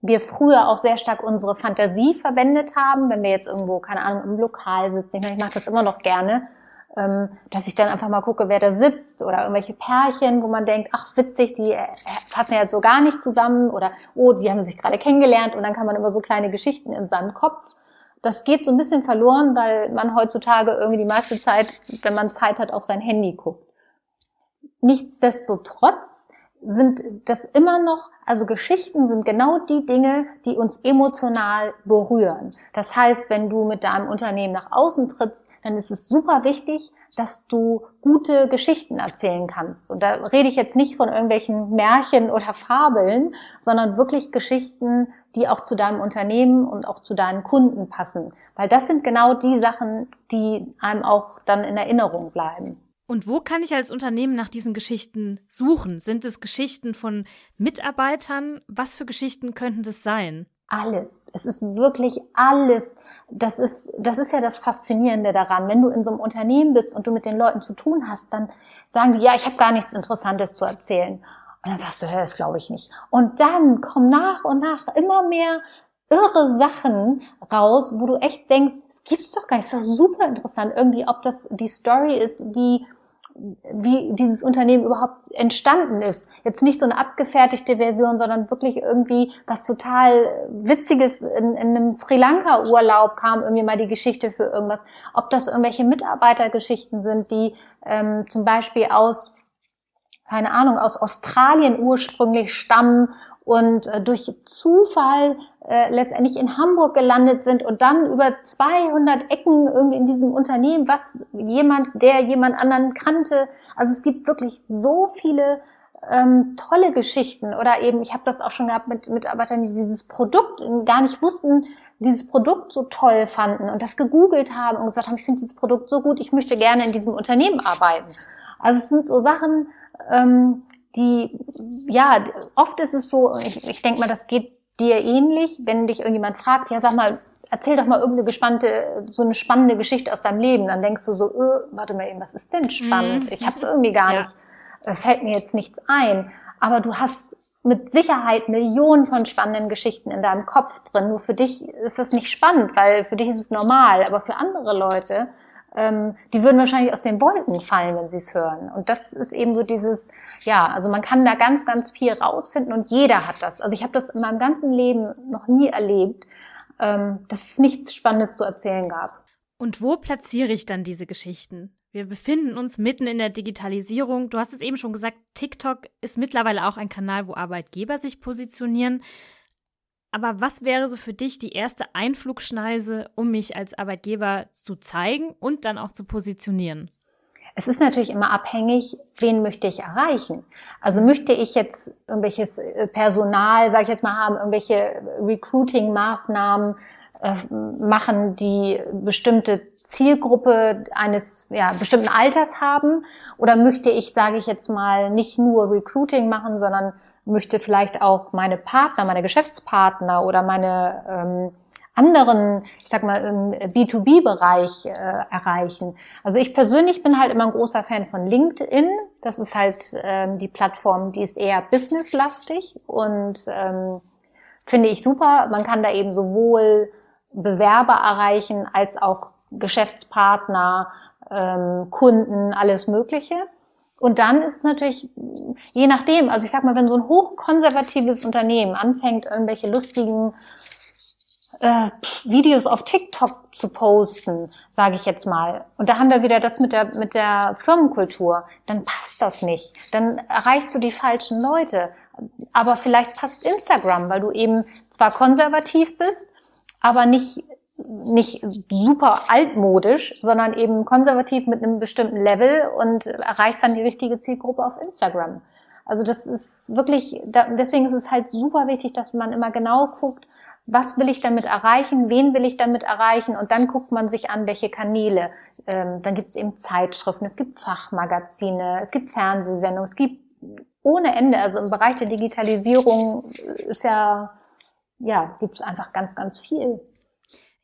S2: wir früher auch sehr stark unsere Fantasie verwendet haben, wenn wir jetzt irgendwo, keine Ahnung, im Lokal sitzen. Ich, meine, ich mache das immer noch gerne, ähm, dass ich dann einfach mal gucke, wer da sitzt oder irgendwelche Pärchen, wo man denkt, ach witzig, die äh, passen ja jetzt so gar nicht zusammen oder oh, die haben sich gerade kennengelernt und dann kann man immer so kleine Geschichten in seinem Kopf. Das geht so ein bisschen verloren, weil man heutzutage irgendwie die meiste Zeit, wenn man Zeit hat, auf sein Handy guckt. Nichtsdestotrotz sind das immer noch, also Geschichten sind genau die Dinge, die uns emotional berühren. Das heißt, wenn du mit deinem Unternehmen nach außen trittst, dann ist es super wichtig, dass du gute Geschichten erzählen kannst. Und da rede ich jetzt nicht von irgendwelchen Märchen oder Fabeln, sondern wirklich Geschichten, die auch zu deinem Unternehmen und auch zu deinen Kunden passen. Weil das sind genau die Sachen, die einem auch dann in Erinnerung bleiben.
S1: Und wo kann ich als Unternehmen nach diesen Geschichten suchen? Sind es Geschichten von Mitarbeitern? Was für Geschichten könnten das sein?
S2: Alles. Es ist wirklich alles. Das ist, das ist ja das Faszinierende daran. Wenn du in so einem Unternehmen bist und du mit den Leuten zu tun hast, dann sagen die, ja, ich habe gar nichts Interessantes zu erzählen. Und dann sagst du, ja, das glaube ich nicht. Und dann kommen nach und nach immer mehr irre Sachen raus, wo du echt denkst, gibt's doch gar nicht, ist doch super interessant. Irgendwie, ob das die Story ist, wie wie dieses Unternehmen überhaupt entstanden ist. Jetzt nicht so eine abgefertigte Version, sondern wirklich irgendwie was total Witziges. In, in einem Sri Lanka-Urlaub kam irgendwie mal die Geschichte für irgendwas. Ob das irgendwelche Mitarbeitergeschichten sind, die ähm, zum Beispiel aus keine Ahnung, aus Australien ursprünglich stammen und äh, durch Zufall äh, letztendlich in Hamburg gelandet sind und dann über 200 Ecken irgendwie in diesem Unternehmen, was jemand, der jemand anderen kannte. Also es gibt wirklich so viele ähm, tolle Geschichten oder eben, ich habe das auch schon gehabt mit Mitarbeitern, die dieses Produkt gar nicht wussten, dieses Produkt so toll fanden und das gegoogelt haben und gesagt haben, ich finde dieses Produkt so gut, ich möchte gerne in diesem Unternehmen arbeiten. Also es sind so Sachen, die, ja, oft ist es so, ich, ich denke mal, das geht dir ähnlich, wenn dich irgendjemand fragt, ja, sag mal, erzähl doch mal irgendeine gespannte, so eine spannende Geschichte aus deinem Leben. Dann denkst du so, öh, warte mal eben, was ist denn spannend? Mhm. Ich habe irgendwie gar ja. nicht, äh, fällt mir jetzt nichts ein. Aber du hast mit Sicherheit Millionen von spannenden Geschichten in deinem Kopf drin. Nur für dich ist das nicht spannend, weil für dich ist es normal. Aber für andere Leute ähm, die würden wahrscheinlich aus den Wolken fallen, wenn sie es hören. Und das ist eben so dieses, ja, also man kann da ganz, ganz viel rausfinden und jeder hat das. Also ich habe das in meinem ganzen Leben noch nie erlebt, ähm, dass es nichts Spannendes zu erzählen gab.
S1: Und wo platziere ich dann diese Geschichten? Wir befinden uns mitten in der Digitalisierung. Du hast es eben schon gesagt, TikTok ist mittlerweile auch ein Kanal, wo Arbeitgeber sich positionieren. Aber was wäre so für dich die erste Einflugschneise, um mich als Arbeitgeber zu zeigen und dann auch zu positionieren?
S2: Es ist natürlich immer abhängig, wen möchte ich erreichen. Also möchte ich jetzt irgendwelches äh, Personal, sage ich jetzt mal, haben, irgendwelche Recruiting-Maßnahmen äh, machen, die bestimmte Zielgruppe eines ja, bestimmten Alters haben? Oder möchte ich, sage ich jetzt mal, nicht nur Recruiting machen, sondern möchte vielleicht auch meine Partner, meine Geschäftspartner oder meine ähm, anderen, ich sag mal, im B2B-Bereich äh, erreichen. Also ich persönlich bin halt immer ein großer Fan von LinkedIn. Das ist halt ähm, die Plattform, die ist eher businesslastig und ähm, finde ich super. Man kann da eben sowohl Bewerber erreichen als auch Geschäftspartner, ähm, Kunden, alles Mögliche. Und dann ist es natürlich, je nachdem, also ich sag mal, wenn so ein hochkonservatives Unternehmen anfängt, irgendwelche lustigen äh, Videos auf TikTok zu posten, sage ich jetzt mal, und da haben wir wieder das mit der, mit der Firmenkultur, dann passt das nicht. Dann erreichst du die falschen Leute. Aber vielleicht passt Instagram, weil du eben zwar konservativ bist, aber nicht nicht super altmodisch, sondern eben konservativ mit einem bestimmten Level und erreicht dann die richtige Zielgruppe auf Instagram. Also das ist wirklich, deswegen ist es halt super wichtig, dass man immer genau guckt, was will ich damit erreichen, wen will ich damit erreichen und dann guckt man sich an, welche Kanäle. Ähm, dann gibt es eben Zeitschriften, es gibt Fachmagazine, es gibt Fernsehsendungen, es gibt ohne Ende, also im Bereich der Digitalisierung ist ja, ja, gibt es einfach ganz, ganz viel.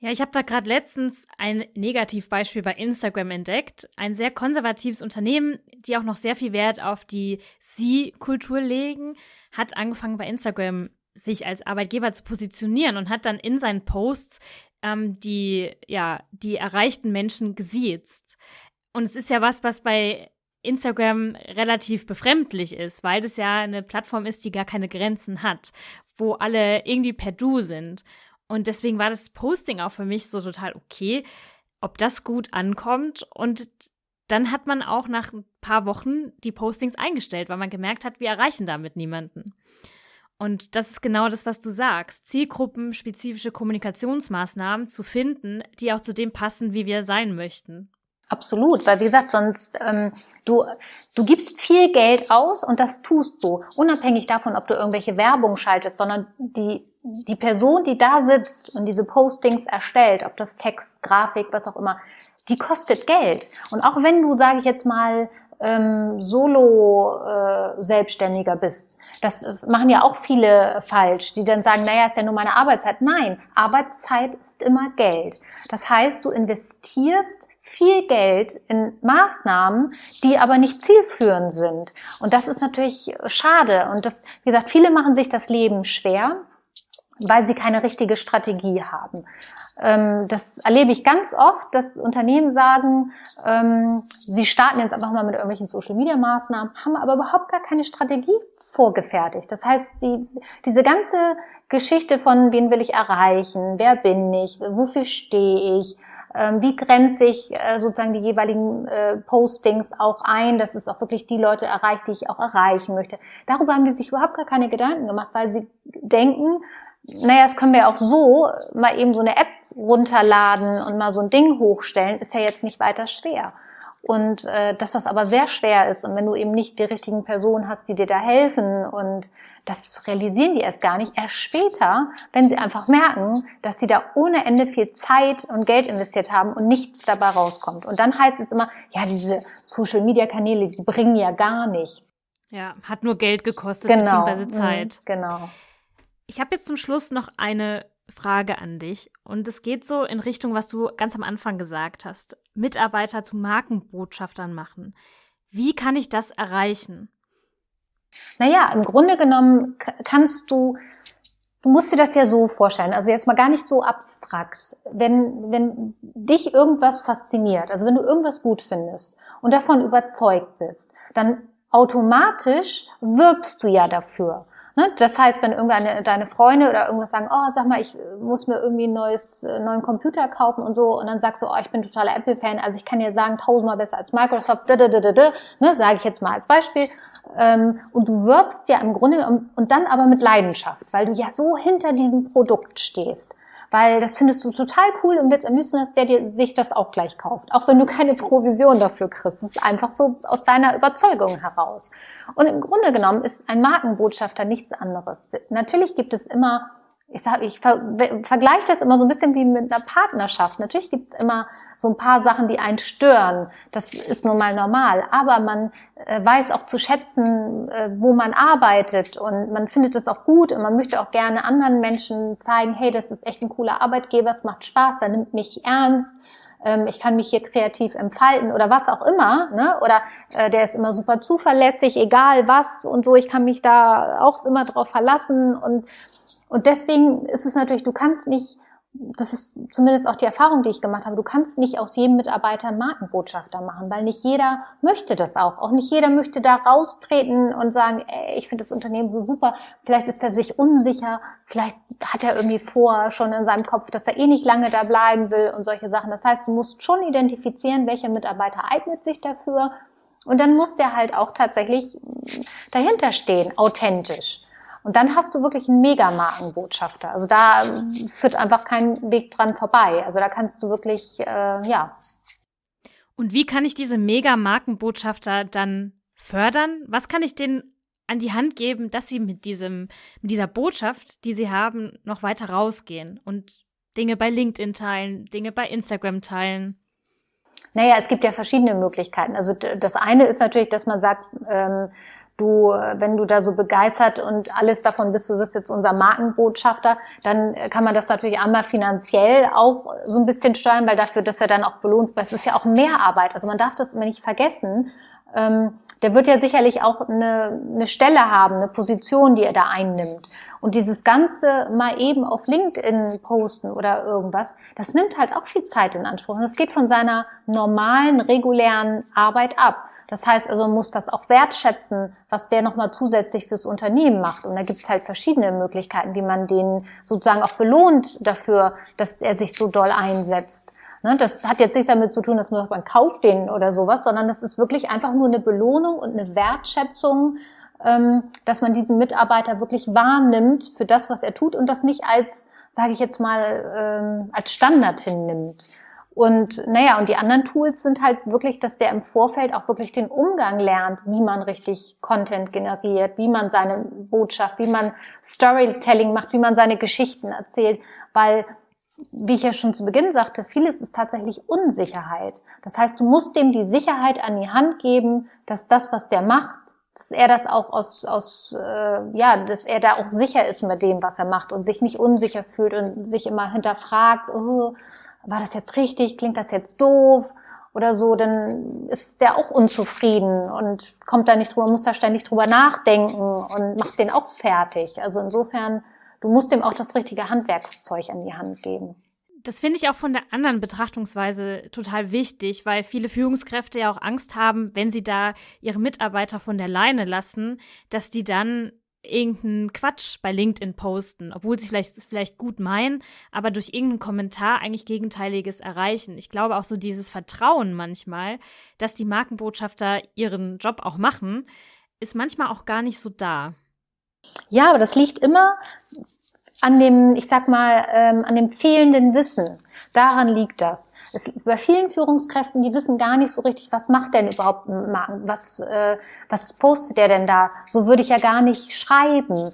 S1: Ja, ich habe da gerade letztens ein Negativbeispiel bei Instagram entdeckt. Ein sehr konservatives Unternehmen, die auch noch sehr viel Wert auf die Sie-Kultur legen, hat angefangen bei Instagram sich als Arbeitgeber zu positionieren und hat dann in seinen Posts ähm, die, ja, die erreichten Menschen gesiezt. Und es ist ja was, was bei Instagram relativ befremdlich ist, weil das ja eine Plattform ist, die gar keine Grenzen hat, wo alle irgendwie per Du sind. Und deswegen war das Posting auch für mich so total okay, ob das gut ankommt. Und dann hat man auch nach ein paar Wochen die Postings eingestellt, weil man gemerkt hat, wir erreichen damit niemanden. Und das ist genau das, was du sagst. Zielgruppenspezifische Kommunikationsmaßnahmen zu finden, die auch zu dem passen, wie wir sein möchten.
S2: Absolut, weil wie gesagt, sonst ähm, du du gibst viel Geld aus und das tust du unabhängig davon, ob du irgendwelche Werbung schaltest, sondern die die Person, die da sitzt und diese Postings erstellt, ob das Text, Grafik, was auch immer, die kostet Geld. Und auch wenn du, sage ich jetzt mal, ähm, Solo-Selbstständiger äh, bist. Das machen ja auch viele falsch, die dann sagen, naja, ist ja nur meine Arbeitszeit. Nein, Arbeitszeit ist immer Geld. Das heißt, du investierst viel Geld in Maßnahmen, die aber nicht zielführend sind. Und das ist natürlich schade. Und das, wie gesagt, viele machen sich das Leben schwer weil sie keine richtige Strategie haben. Ähm, das erlebe ich ganz oft, dass Unternehmen sagen, ähm, sie starten jetzt einfach mal mit irgendwelchen Social-Media-Maßnahmen, haben aber überhaupt gar keine Strategie vorgefertigt. Das heißt, die, diese ganze Geschichte von, wen will ich erreichen, wer bin ich, wofür stehe ich, ähm, wie grenze ich äh, sozusagen die jeweiligen äh, Postings auch ein, dass es auch wirklich die Leute erreicht, die ich auch erreichen möchte. Darüber haben die sich überhaupt gar keine Gedanken gemacht, weil sie denken, naja, das können wir auch so mal eben so eine App runterladen und mal so ein Ding hochstellen, ist ja jetzt nicht weiter schwer. Und äh, dass das aber sehr schwer ist und wenn du eben nicht die richtigen Personen hast, die dir da helfen und das realisieren die erst gar nicht, erst später, wenn sie einfach merken, dass sie da ohne Ende viel Zeit und Geld investiert haben und nichts dabei rauskommt. Und dann heißt es immer, ja, diese Social-Media-Kanäle, die bringen ja gar nicht.
S1: Ja, hat nur Geld gekostet, genau. beziehungsweise mhm, Zeit.
S2: Genau.
S1: Ich habe jetzt zum Schluss noch eine Frage an dich. Und es geht so in Richtung, was du ganz am Anfang gesagt hast. Mitarbeiter zu Markenbotschaftern machen. Wie kann ich das erreichen?
S2: Naja, im Grunde genommen kannst du, du musst dir das ja so vorstellen, also jetzt mal gar nicht so abstrakt. Wenn, wenn dich irgendwas fasziniert, also wenn du irgendwas gut findest und davon überzeugt bist, dann automatisch wirbst du ja dafür. Ne? Das heißt, wenn irgendeine deine Freunde oder irgendwas sagen, oh, sag mal, ich muss mir irgendwie ein neues, äh, neuen Computer kaufen und so, und dann sagst du, oh, ich bin totaler Apple-Fan, also ich kann dir sagen, tausendmal besser als Microsoft, da, da, da, da, da, ne, sage ich jetzt mal als Beispiel. Ähm, und du wirbst ja im Grunde und, und dann aber mit Leidenschaft, weil du ja so hinter diesem Produkt stehst weil das findest du total cool und willst am liebsten, dass der dir sich das auch gleich kauft. Auch wenn du keine Provision dafür kriegst. Das ist einfach so aus deiner Überzeugung heraus. Und im Grunde genommen ist ein Markenbotschafter nichts anderes. Natürlich gibt es immer ich sage, ich ver vergleiche das immer so ein bisschen wie mit einer Partnerschaft. Natürlich gibt's immer so ein paar Sachen, die einen stören. Das ist nun mal normal. Aber man äh, weiß auch zu schätzen, äh, wo man arbeitet und man findet es auch gut und man möchte auch gerne anderen Menschen zeigen, hey, das ist echt ein cooler Arbeitgeber, es macht Spaß, der nimmt mich ernst ähm, ich kann mich hier kreativ entfalten oder was auch immer, ne? oder äh, der ist immer super zuverlässig, egal was und so, ich kann mich da auch immer drauf verlassen und und deswegen ist es natürlich, du kannst nicht, das ist zumindest auch die Erfahrung, die ich gemacht habe, du kannst nicht aus jedem Mitarbeiter Markenbotschafter machen, weil nicht jeder möchte das auch. Auch nicht jeder möchte da raustreten und sagen, ey, ich finde das Unternehmen so super. Vielleicht ist er sich unsicher, vielleicht hat er irgendwie vor schon in seinem Kopf, dass er eh nicht lange da bleiben will und solche Sachen. Das heißt, du musst schon identifizieren, welcher Mitarbeiter eignet sich dafür. Und dann muss der halt auch tatsächlich dahinter stehen, authentisch. Und dann hast du wirklich einen Megamarkenbotschafter. Also da führt einfach kein Weg dran vorbei. Also da kannst du wirklich, äh, ja.
S1: Und wie kann ich diese Megamarkenbotschafter dann fördern? Was kann ich denen an die Hand geben, dass sie mit diesem, mit dieser Botschaft, die sie haben, noch weiter rausgehen und Dinge bei LinkedIn teilen, Dinge bei Instagram teilen?
S2: Naja, es gibt ja verschiedene Möglichkeiten. Also das eine ist natürlich, dass man sagt, ähm, du, wenn du da so begeistert und alles davon bist, du wirst jetzt unser Markenbotschafter, dann kann man das natürlich einmal finanziell auch so ein bisschen steuern, weil dafür, dass er dann auch belohnt, weil es ist ja auch mehr Arbeit. Also man darf das immer nicht vergessen. Ähm, der wird ja sicherlich auch eine, eine Stelle haben, eine Position, die er da einnimmt. Und dieses Ganze mal eben auf LinkedIn posten oder irgendwas, das nimmt halt auch viel Zeit in Anspruch. Und das geht von seiner normalen, regulären Arbeit ab. Das heißt also, man muss das auch wertschätzen, was der nochmal zusätzlich fürs Unternehmen macht. Und da gibt es halt verschiedene Möglichkeiten, wie man den sozusagen auch belohnt dafür, dass er sich so doll einsetzt. Ne, das hat jetzt nichts damit zu tun, dass man sagt, man kauft den oder sowas, sondern das ist wirklich einfach nur eine Belohnung und eine Wertschätzung, ähm, dass man diesen Mitarbeiter wirklich wahrnimmt für das, was er tut und das nicht als, sage ich jetzt mal, ähm, als Standard hinnimmt. Und naja, und die anderen Tools sind halt wirklich, dass der im Vorfeld auch wirklich den Umgang lernt, wie man richtig Content generiert, wie man seine Botschaft, wie man Storytelling macht, wie man seine Geschichten erzählt, weil wie ich ja schon zu Beginn sagte, vieles ist tatsächlich Unsicherheit. Das heißt, du musst dem die Sicherheit an die Hand geben, dass das, was der macht, dass er das auch aus, aus äh, ja, dass er da auch sicher ist mit dem, was er macht und sich nicht unsicher fühlt und sich immer hinterfragt, oh, war das jetzt richtig, klingt das jetzt doof oder so, dann ist der auch unzufrieden und kommt da nicht drüber, muss da ständig drüber nachdenken und macht den auch fertig. Also insofern du musst dem auch das richtige Handwerkszeug an die Hand geben.
S1: Das finde ich auch von der anderen Betrachtungsweise total wichtig, weil viele Führungskräfte ja auch Angst haben, wenn sie da ihre Mitarbeiter von der Leine lassen, dass die dann irgendeinen Quatsch bei LinkedIn posten, obwohl sie vielleicht, vielleicht gut meinen, aber durch irgendeinen Kommentar eigentlich Gegenteiliges erreichen. Ich glaube auch so dieses Vertrauen manchmal, dass die Markenbotschafter ihren Job auch machen, ist manchmal auch gar nicht so da.
S2: Ja, aber das liegt immer an dem, ich sag mal, ähm, an dem fehlenden Wissen. Daran liegt das. Es, bei vielen Führungskräften, die wissen gar nicht so richtig, was macht denn überhaupt was, äh, was postet der denn da? So würde ich ja gar nicht schreiben.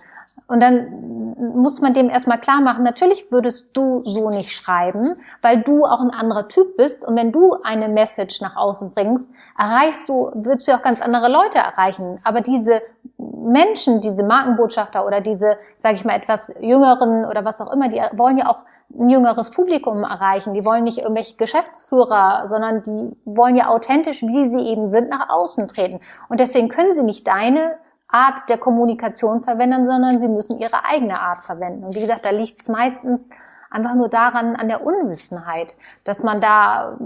S2: Und dann muss man dem erstmal klar machen, natürlich würdest du so nicht schreiben, weil du auch ein anderer Typ bist. Und wenn du eine Message nach außen bringst, erreichst du, würdest du auch ganz andere Leute erreichen. Aber diese Menschen, diese Markenbotschafter oder diese, sage ich mal, etwas jüngeren oder was auch immer, die wollen ja auch ein jüngeres Publikum erreichen. Die wollen nicht irgendwelche Geschäftsführer, sondern die wollen ja authentisch, wie sie eben sind, nach außen treten. Und deswegen können sie nicht deine Art der Kommunikation verwenden, sondern sie müssen ihre eigene Art verwenden. Und wie gesagt, da liegt es meistens einfach nur daran, an der Unwissenheit, dass man da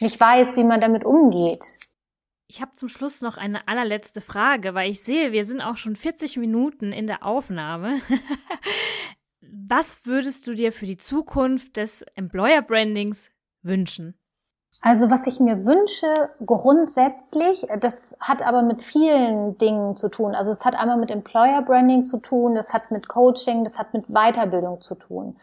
S2: nicht weiß, wie man damit umgeht.
S1: Ich habe zum Schluss noch eine allerletzte Frage, weil ich sehe, wir sind auch schon 40 Minuten in der Aufnahme. Was würdest du dir für die Zukunft des Employer Brandings wünschen?
S2: Also was ich mir wünsche, grundsätzlich, das hat aber mit vielen Dingen zu tun. Also es hat einmal mit Employer Branding zu tun, das hat mit Coaching, das hat mit Weiterbildung zu tun.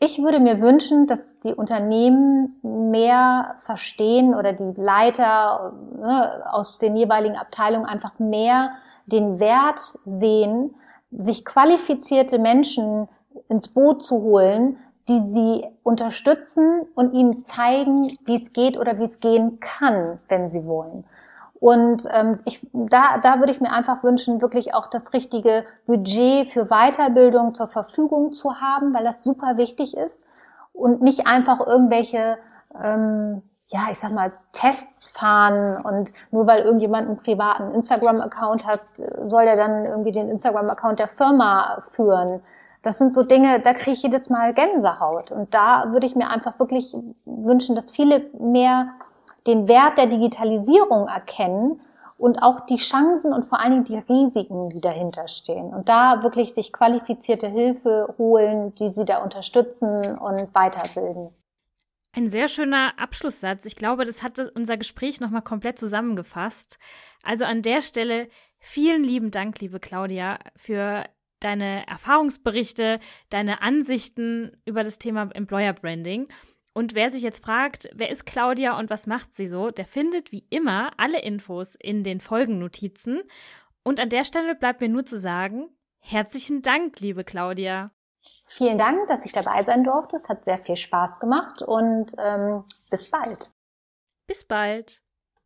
S2: Ich würde mir wünschen, dass die Unternehmen mehr verstehen oder die Leiter ne, aus den jeweiligen Abteilungen einfach mehr den Wert sehen, sich qualifizierte Menschen ins Boot zu holen, die sie unterstützen und ihnen zeigen, wie es geht oder wie es gehen kann, wenn sie wollen. Und ähm, ich, da, da würde ich mir einfach wünschen, wirklich auch das richtige Budget für Weiterbildung zur Verfügung zu haben, weil das super wichtig ist und nicht einfach irgendwelche ähm, ja, ich sag mal, Tests fahren und nur weil irgendjemand einen privaten Instagram-Account hat, soll der dann irgendwie den Instagram-Account der Firma führen. Das sind so Dinge, da kriege ich jedes Mal Gänsehaut. Und da würde ich mir einfach wirklich wünschen, dass viele mehr den Wert der Digitalisierung erkennen und auch die Chancen und vor allen Dingen die Risiken, die dahinter stehen. Und da wirklich sich qualifizierte Hilfe holen, die sie da unterstützen und weiterbilden.
S1: Ein sehr schöner Abschlusssatz. Ich glaube, das hat unser Gespräch nochmal komplett zusammengefasst. Also an der Stelle vielen lieben Dank, liebe Claudia, für deine Erfahrungsberichte, deine Ansichten über das Thema Employer Branding. Und wer sich jetzt fragt, wer ist Claudia und was macht sie so, der findet wie immer alle Infos in den Folgennotizen. Und an der Stelle bleibt mir nur zu sagen, herzlichen Dank, liebe Claudia.
S2: Vielen Dank, dass ich dabei sein durfte. Es hat sehr viel Spaß gemacht und ähm, bis bald.
S1: Bis bald.